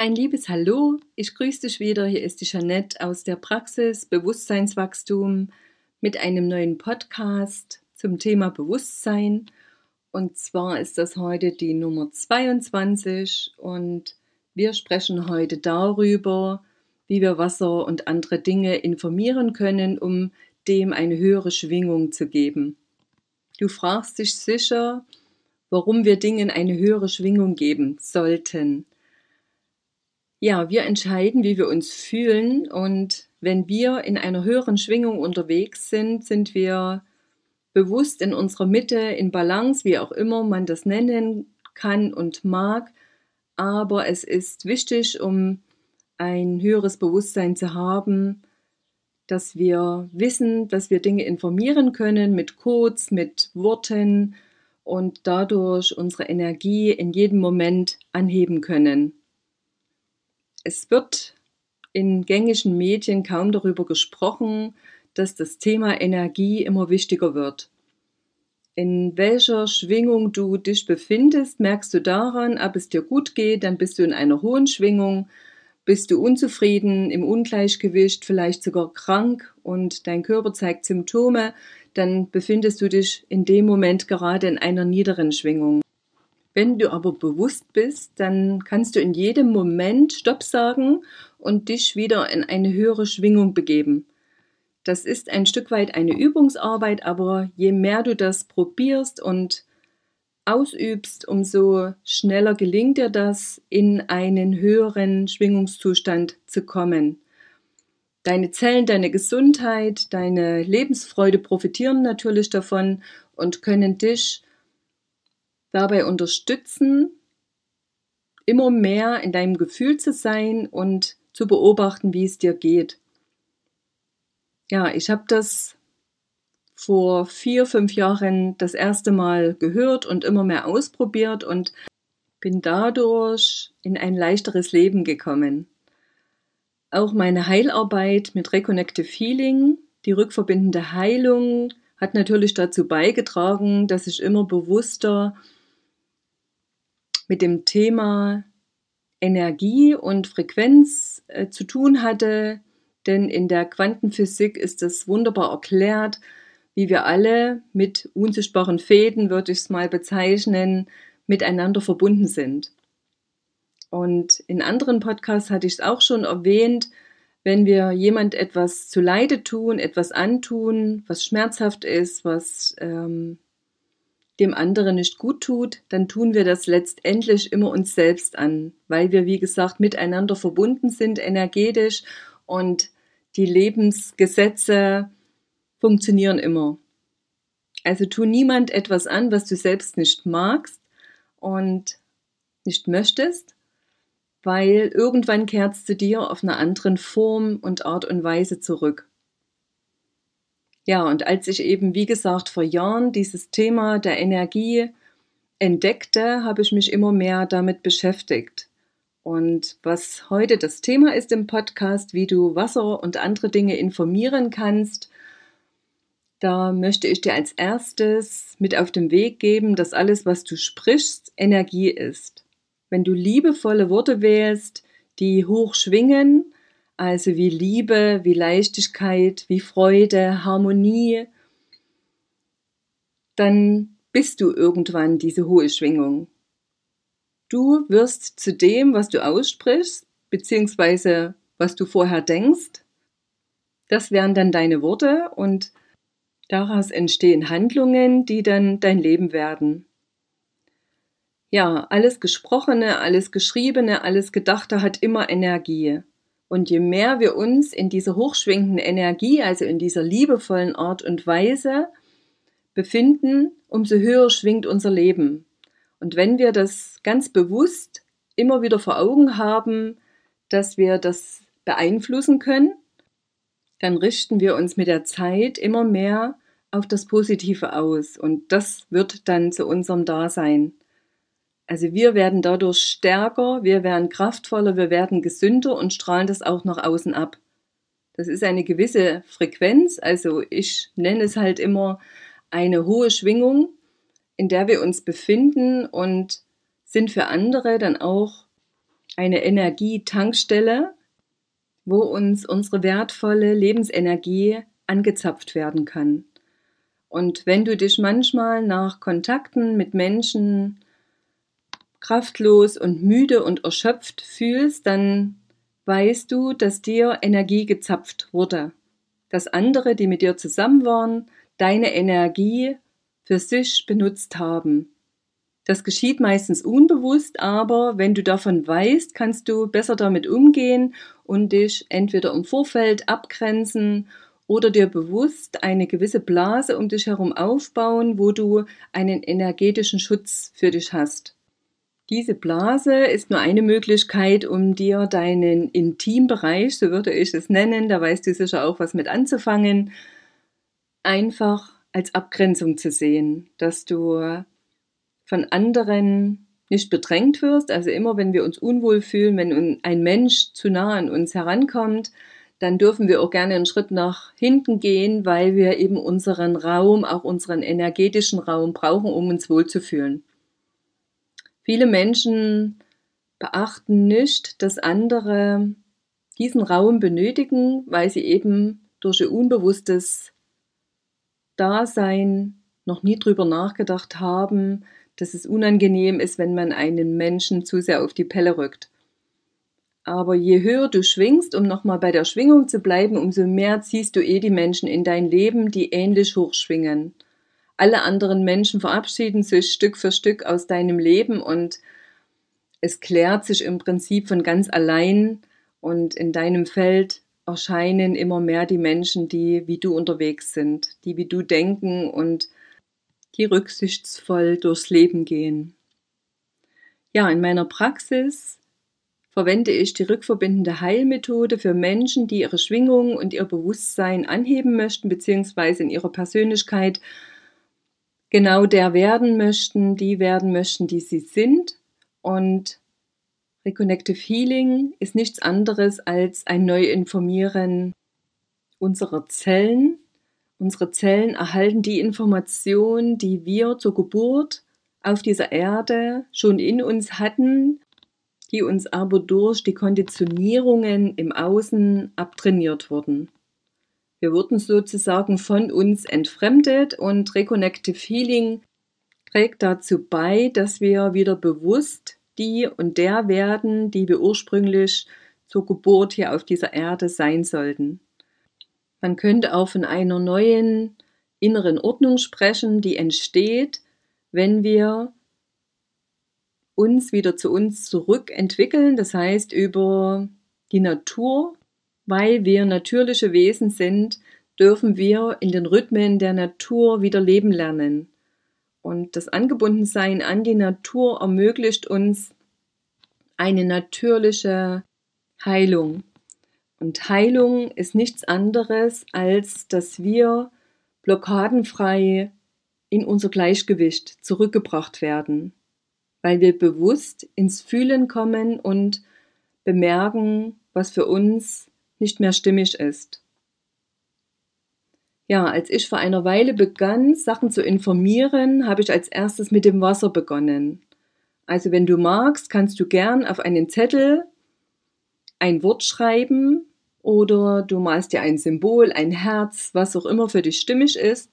Ein liebes Hallo, ich grüße dich wieder. Hier ist die Jeanette aus der Praxis Bewusstseinswachstum mit einem neuen Podcast zum Thema Bewusstsein. Und zwar ist das heute die Nummer 22 und wir sprechen heute darüber, wie wir Wasser und andere Dinge informieren können, um dem eine höhere Schwingung zu geben. Du fragst dich sicher, warum wir Dingen eine höhere Schwingung geben sollten. Ja, wir entscheiden, wie wir uns fühlen und wenn wir in einer höheren Schwingung unterwegs sind, sind wir bewusst in unserer Mitte, in Balance, wie auch immer man das nennen kann und mag. Aber es ist wichtig, um ein höheres Bewusstsein zu haben, dass wir wissen, dass wir Dinge informieren können mit Codes, mit Worten und dadurch unsere Energie in jedem Moment anheben können. Es wird in gängigen Medien kaum darüber gesprochen, dass das Thema Energie immer wichtiger wird. In welcher Schwingung du dich befindest, merkst du daran, ob es dir gut geht, dann bist du in einer hohen Schwingung, bist du unzufrieden, im Ungleichgewicht, vielleicht sogar krank und dein Körper zeigt Symptome, dann befindest du dich in dem Moment gerade in einer niederen Schwingung. Wenn du aber bewusst bist, dann kannst du in jedem Moment Stopp sagen und dich wieder in eine höhere Schwingung begeben. Das ist ein Stück weit eine Übungsarbeit, aber je mehr du das probierst und ausübst, umso schneller gelingt dir das, in einen höheren Schwingungszustand zu kommen. Deine Zellen, deine Gesundheit, deine Lebensfreude profitieren natürlich davon und können dich dabei unterstützen, immer mehr in deinem Gefühl zu sein und zu beobachten, wie es dir geht. Ja, ich habe das vor vier, fünf Jahren das erste Mal gehört und immer mehr ausprobiert und bin dadurch in ein leichteres Leben gekommen. Auch meine Heilarbeit mit Reconnective Healing, die rückverbindende Heilung, hat natürlich dazu beigetragen, dass ich immer bewusster mit dem Thema Energie und Frequenz äh, zu tun hatte, denn in der Quantenphysik ist es wunderbar erklärt, wie wir alle mit unsichtbaren Fäden, würde ich es mal bezeichnen, miteinander verbunden sind. Und in anderen Podcasts hatte ich es auch schon erwähnt, wenn wir jemand etwas zu Leide tun, etwas antun, was schmerzhaft ist, was ähm, dem anderen nicht gut tut, dann tun wir das letztendlich immer uns selbst an, weil wir, wie gesagt, miteinander verbunden sind, energetisch und die Lebensgesetze funktionieren immer. Also tu niemand etwas an, was du selbst nicht magst und nicht möchtest, weil irgendwann kehrt es zu dir auf einer anderen Form und Art und Weise zurück. Ja, und als ich eben, wie gesagt, vor Jahren dieses Thema der Energie entdeckte, habe ich mich immer mehr damit beschäftigt. Und was heute das Thema ist im Podcast, wie du Wasser und andere Dinge informieren kannst, da möchte ich dir als erstes mit auf den Weg geben, dass alles, was du sprichst, Energie ist. Wenn du liebevolle Worte wählst, die hoch schwingen, also wie Liebe, wie Leichtigkeit, wie Freude, Harmonie, dann bist du irgendwann diese hohe Schwingung. Du wirst zu dem, was du aussprichst, beziehungsweise was du vorher denkst. Das wären dann deine Worte und daraus entstehen Handlungen, die dann dein Leben werden. Ja, alles Gesprochene, alles Geschriebene, alles Gedachte hat immer Energie. Und je mehr wir uns in dieser hochschwingenden Energie, also in dieser liebevollen Art und Weise befinden, umso höher schwingt unser Leben. Und wenn wir das ganz bewusst immer wieder vor Augen haben, dass wir das beeinflussen können, dann richten wir uns mit der Zeit immer mehr auf das Positive aus und das wird dann zu unserem Dasein. Also wir werden dadurch stärker, wir werden kraftvoller, wir werden gesünder und strahlen das auch nach außen ab. Das ist eine gewisse Frequenz, also ich nenne es halt immer eine hohe Schwingung, in der wir uns befinden und sind für andere dann auch eine Energietankstelle, wo uns unsere wertvolle Lebensenergie angezapft werden kann. Und wenn du dich manchmal nach Kontakten mit Menschen kraftlos und müde und erschöpft fühlst, dann weißt du, dass dir Energie gezapft wurde. Dass andere, die mit dir zusammen waren, deine Energie für sich benutzt haben. Das geschieht meistens unbewusst, aber wenn du davon weißt, kannst du besser damit umgehen und dich entweder im Vorfeld abgrenzen oder dir bewusst eine gewisse Blase um dich herum aufbauen, wo du einen energetischen Schutz für dich hast. Diese Blase ist nur eine Möglichkeit, um dir deinen Intimbereich, so würde ich es nennen, da weißt du sicher auch was mit anzufangen, einfach als Abgrenzung zu sehen, dass du von anderen nicht bedrängt wirst. Also immer, wenn wir uns unwohl fühlen, wenn ein Mensch zu nah an uns herankommt, dann dürfen wir auch gerne einen Schritt nach hinten gehen, weil wir eben unseren Raum, auch unseren energetischen Raum brauchen, um uns wohlzufühlen. Viele Menschen beachten nicht, dass andere diesen Raum benötigen, weil sie eben durch ihr unbewusstes Dasein noch nie drüber nachgedacht haben, dass es unangenehm ist, wenn man einen Menschen zu sehr auf die Pelle rückt. Aber je höher du schwingst, um nochmal bei der Schwingung zu bleiben, umso mehr ziehst du eh die Menschen in dein Leben, die ähnlich hoch schwingen. Alle anderen Menschen verabschieden sich Stück für Stück aus deinem Leben und es klärt sich im Prinzip von ganz allein und in deinem Feld erscheinen immer mehr die Menschen, die wie du unterwegs sind, die wie du denken und die rücksichtsvoll durchs Leben gehen. Ja, in meiner Praxis verwende ich die rückverbindende Heilmethode für Menschen, die ihre Schwingung und ihr Bewusstsein anheben möchten, beziehungsweise in ihrer Persönlichkeit genau der werden möchten, die werden möchten, die sie sind. Und Reconnective Healing ist nichts anderes als ein Neuinformieren unserer Zellen. Unsere Zellen erhalten die Information, die wir zur Geburt auf dieser Erde schon in uns hatten die uns aber durch die Konditionierungen im Außen abtrainiert wurden. Wir wurden sozusagen von uns entfremdet und Reconnective Healing trägt dazu bei, dass wir wieder bewusst die und der werden, die wir ursprünglich zur Geburt hier auf dieser Erde sein sollten. Man könnte auch von einer neuen inneren Ordnung sprechen, die entsteht, wenn wir uns wieder zu uns zurückentwickeln, das heißt über die Natur, weil wir natürliche Wesen sind, dürfen wir in den Rhythmen der Natur wieder leben lernen. Und das Angebundensein an die Natur ermöglicht uns eine natürliche Heilung. Und Heilung ist nichts anderes, als dass wir blockadenfrei in unser Gleichgewicht zurückgebracht werden weil wir bewusst ins Fühlen kommen und bemerken, was für uns nicht mehr stimmig ist. Ja, als ich vor einer Weile begann, Sachen zu informieren, habe ich als erstes mit dem Wasser begonnen. Also wenn du magst, kannst du gern auf einen Zettel ein Wort schreiben oder du malst dir ein Symbol, ein Herz, was auch immer für dich stimmig ist,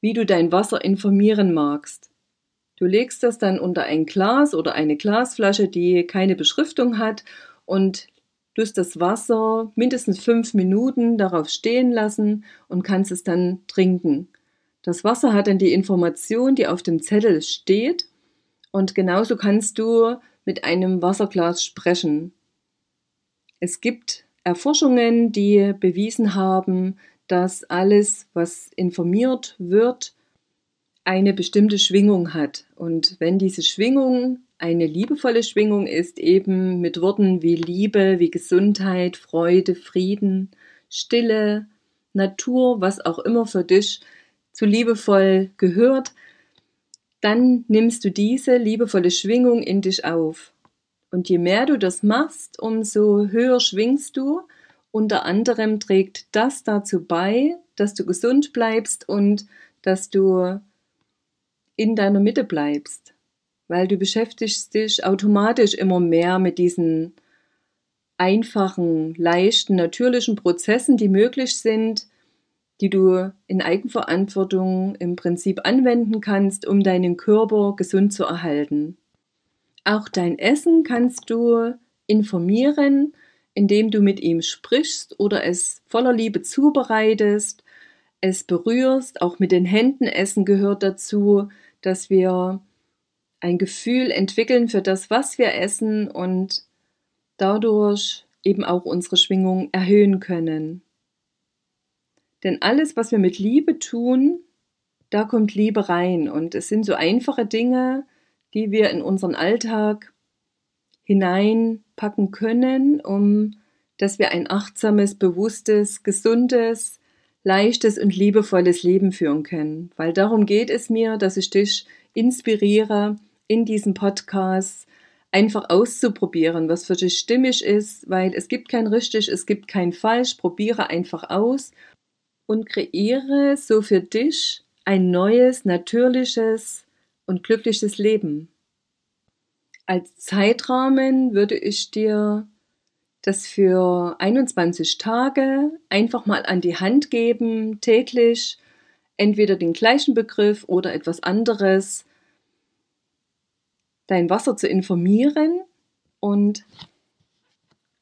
wie du dein Wasser informieren magst. Du legst das dann unter ein Glas oder eine Glasflasche, die keine Beschriftung hat und tust das Wasser mindestens fünf Minuten darauf stehen lassen und kannst es dann trinken. Das Wasser hat dann die Information, die auf dem Zettel steht und genauso kannst du mit einem Wasserglas sprechen. Es gibt Erforschungen, die bewiesen haben, dass alles, was informiert wird, eine bestimmte Schwingung hat. Und wenn diese Schwingung eine liebevolle Schwingung ist eben mit Worten wie Liebe, wie Gesundheit, Freude, Frieden, Stille, Natur, was auch immer für dich zu liebevoll gehört, dann nimmst du diese liebevolle Schwingung in dich auf. Und je mehr du das machst, umso höher schwingst du. Unter anderem trägt das dazu bei, dass du gesund bleibst und dass du in deiner Mitte bleibst. Weil du beschäftigst dich automatisch immer mehr mit diesen einfachen, leichten, natürlichen Prozessen, die möglich sind, die du in Eigenverantwortung im Prinzip anwenden kannst, um deinen Körper gesund zu erhalten. Auch dein Essen kannst du informieren, indem du mit ihm sprichst oder es voller Liebe zubereitest, es berührst, auch mit den Händen essen gehört dazu, dass wir ein Gefühl entwickeln für das, was wir essen und dadurch eben auch unsere Schwingung erhöhen können. Denn alles, was wir mit Liebe tun, da kommt Liebe rein. Und es sind so einfache Dinge, die wir in unseren Alltag hineinpacken können, um dass wir ein achtsames, bewusstes, gesundes, leichtes und liebevolles Leben führen können. Weil darum geht es mir, dass ich dich inspiriere, in diesem Podcast einfach auszuprobieren, was für dich stimmig ist, weil es gibt kein richtig, es gibt kein falsch. Probiere einfach aus und kreiere so für dich ein neues, natürliches und glückliches Leben. Als Zeitrahmen würde ich dir das für 21 Tage einfach mal an die Hand geben, täglich, entweder den gleichen Begriff oder etwas anderes, dein Wasser zu informieren und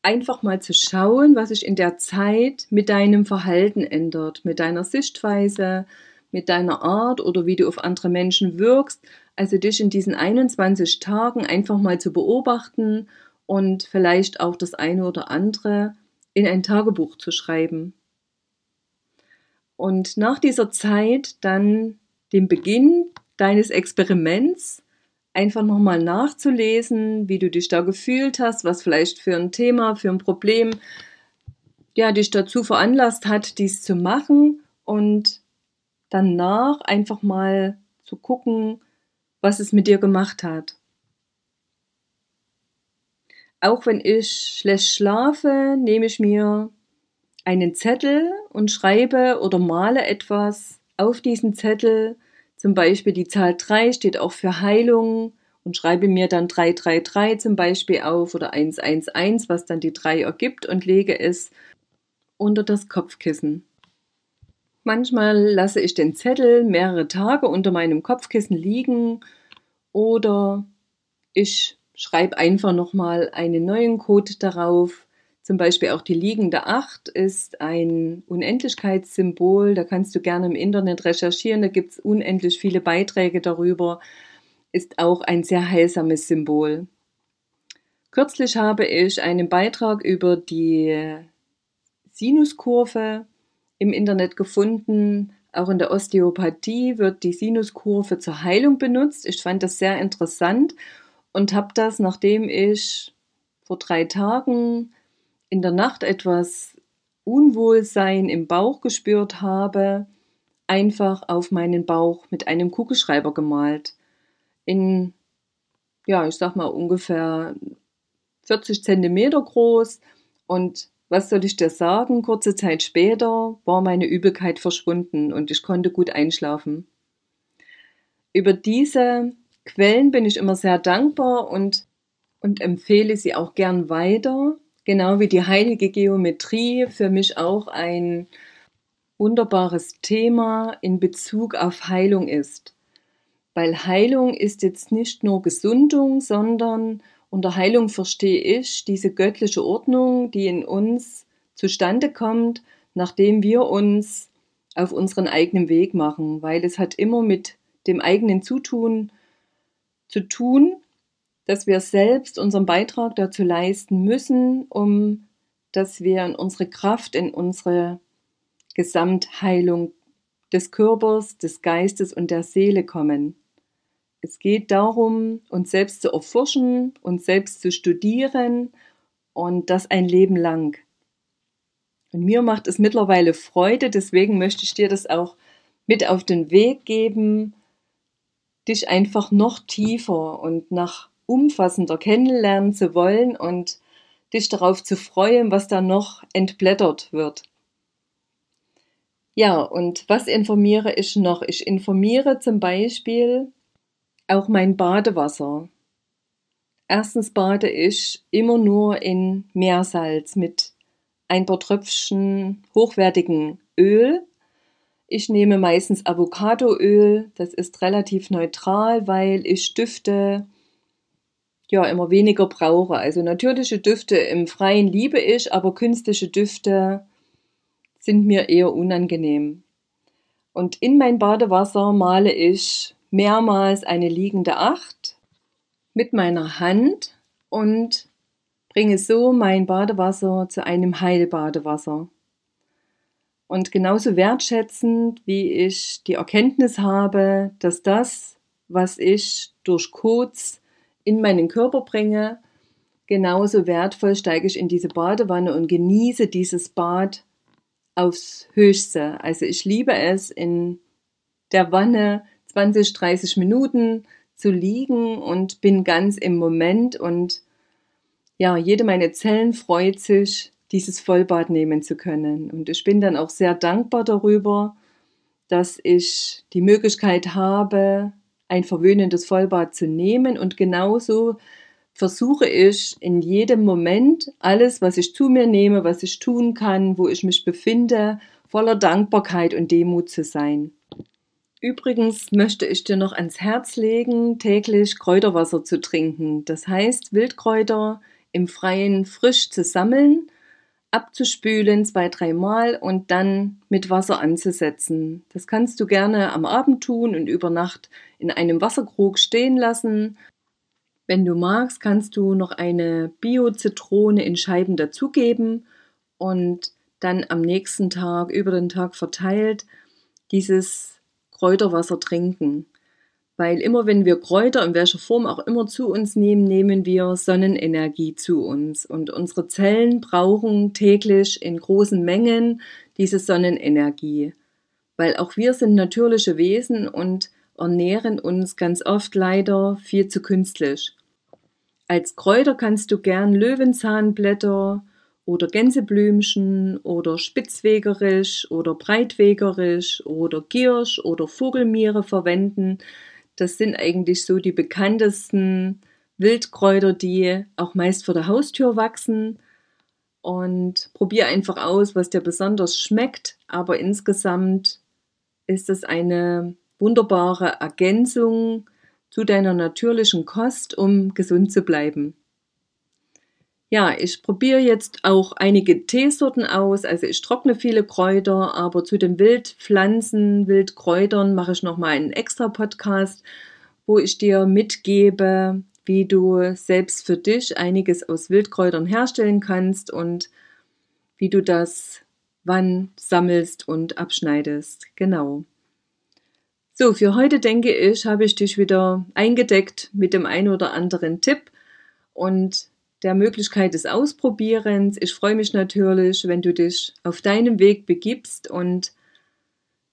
einfach mal zu schauen, was sich in der Zeit mit deinem Verhalten ändert, mit deiner Sichtweise, mit deiner Art oder wie du auf andere Menschen wirkst. Also dich in diesen 21 Tagen einfach mal zu beobachten und vielleicht auch das eine oder andere in ein Tagebuch zu schreiben. Und nach dieser Zeit dann den Beginn deines Experiments einfach nochmal nachzulesen, wie du dich da gefühlt hast, was vielleicht für ein Thema, für ein Problem, ja, dich dazu veranlasst hat, dies zu machen und danach einfach mal zu gucken, was es mit dir gemacht hat. Auch wenn ich schlecht schlafe, nehme ich mir einen Zettel und schreibe oder male etwas auf diesen Zettel, zum Beispiel die Zahl 3 steht auch für Heilung und schreibe mir dann 333 zum Beispiel auf oder 111, was dann die 3 ergibt und lege es unter das Kopfkissen. Manchmal lasse ich den Zettel mehrere Tage unter meinem Kopfkissen liegen oder ich schreibe einfach nochmal einen neuen Code darauf, zum Beispiel auch die liegende Acht ist ein Unendlichkeitssymbol. Da kannst du gerne im Internet recherchieren. Da gibt es unendlich viele Beiträge darüber. Ist auch ein sehr heilsames Symbol. Kürzlich habe ich einen Beitrag über die Sinuskurve im Internet gefunden. Auch in der Osteopathie wird die Sinuskurve zur Heilung benutzt. Ich fand das sehr interessant und habe das, nachdem ich vor drei Tagen in der Nacht etwas Unwohlsein im Bauch gespürt habe, einfach auf meinen Bauch mit einem Kugelschreiber gemalt. In, ja, ich sag mal ungefähr 40 Zentimeter groß. Und was soll ich dir sagen? Kurze Zeit später war meine Übelkeit verschwunden und ich konnte gut einschlafen. Über diese Quellen bin ich immer sehr dankbar und, und empfehle sie auch gern weiter, Genau wie die heilige Geometrie für mich auch ein wunderbares Thema in Bezug auf Heilung ist. Weil Heilung ist jetzt nicht nur Gesundung, sondern unter Heilung verstehe ich diese göttliche Ordnung, die in uns zustande kommt, nachdem wir uns auf unseren eigenen Weg machen, weil es hat immer mit dem eigenen Zutun zu tun dass wir selbst unseren Beitrag dazu leisten müssen, um dass wir in unsere Kraft, in unsere Gesamtheilung des Körpers, des Geistes und der Seele kommen. Es geht darum, uns selbst zu erforschen, uns selbst zu studieren und das ein Leben lang. Und mir macht es mittlerweile Freude, deswegen möchte ich dir das auch mit auf den Weg geben, dich einfach noch tiefer und nach umfassender kennenlernen zu wollen und dich darauf zu freuen, was da noch entblättert wird. Ja, und was informiere ich noch? Ich informiere zum Beispiel auch mein Badewasser. Erstens bade ich immer nur in Meersalz mit ein paar Tröpfchen hochwertigen Öl. Ich nehme meistens Avocadoöl, das ist relativ neutral, weil ich Düfte ja immer weniger brauche. Also natürliche Düfte im Freien liebe ich, aber künstliche Düfte sind mir eher unangenehm. Und in mein Badewasser male ich mehrmals eine liegende Acht mit meiner Hand und bringe so mein Badewasser zu einem Heilbadewasser. Und genauso wertschätzend, wie ich die Erkenntnis habe, dass das, was ich durch Codes in meinen Körper bringe, genauso wertvoll steige ich in diese Badewanne und genieße dieses Bad aufs Höchste. Also ich liebe es, in der Wanne 20, 30 Minuten zu liegen und bin ganz im Moment und ja, jede meiner Zellen freut sich, dieses Vollbad nehmen zu können. Und ich bin dann auch sehr dankbar darüber, dass ich die Möglichkeit habe, ein verwöhnendes Vollbad zu nehmen und genauso versuche ich in jedem Moment alles, was ich zu mir nehme, was ich tun kann, wo ich mich befinde, voller Dankbarkeit und Demut zu sein. Übrigens möchte ich dir noch ans Herz legen, täglich Kräuterwasser zu trinken. Das heißt, Wildkräuter im Freien frisch zu sammeln, abzuspülen zwei, dreimal und dann mit Wasser anzusetzen. Das kannst du gerne am Abend tun und über Nacht in einem Wasserkrug stehen lassen wenn du magst, kannst du noch eine Bio-Zitrone in Scheiben dazugeben und dann am nächsten Tag über den Tag verteilt dieses Kräuterwasser trinken. Weil immer wenn wir Kräuter in welcher Form auch immer zu uns nehmen, nehmen wir Sonnenenergie zu uns. Und unsere Zellen brauchen täglich in großen Mengen diese Sonnenenergie. Weil auch wir sind natürliche Wesen und ernähren uns ganz oft leider viel zu künstlich. Als Kräuter kannst du gern Löwenzahnblätter oder Gänseblümchen oder Spitzwegerisch oder Breitwegerisch oder Giersch oder Vogelmiere verwenden. Das sind eigentlich so die bekanntesten Wildkräuter, die auch meist vor der Haustür wachsen. Und probier einfach aus, was dir besonders schmeckt. Aber insgesamt ist es eine wunderbare Ergänzung zu deiner natürlichen Kost, um gesund zu bleiben. Ja, ich probiere jetzt auch einige Teesorten aus. Also ich trockne viele Kräuter, aber zu den Wildpflanzen, Wildkräutern mache ich nochmal einen extra Podcast, wo ich dir mitgebe, wie du selbst für dich einiges aus Wildkräutern herstellen kannst und wie du das wann sammelst und abschneidest. Genau. So, für heute denke ich, habe ich dich wieder eingedeckt mit dem ein oder anderen Tipp und der Möglichkeit des Ausprobierens. Ich freue mich natürlich, wenn du dich auf deinem Weg begibst und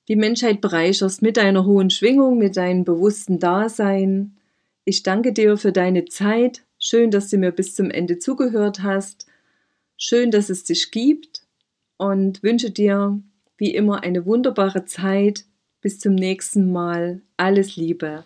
die Menschheit bereicherst mit deiner hohen Schwingung, mit deinem bewussten Dasein. Ich danke dir für deine Zeit. Schön, dass du mir bis zum Ende zugehört hast. Schön, dass es dich gibt und wünsche dir wie immer eine wunderbare Zeit bis zum nächsten Mal. Alles Liebe.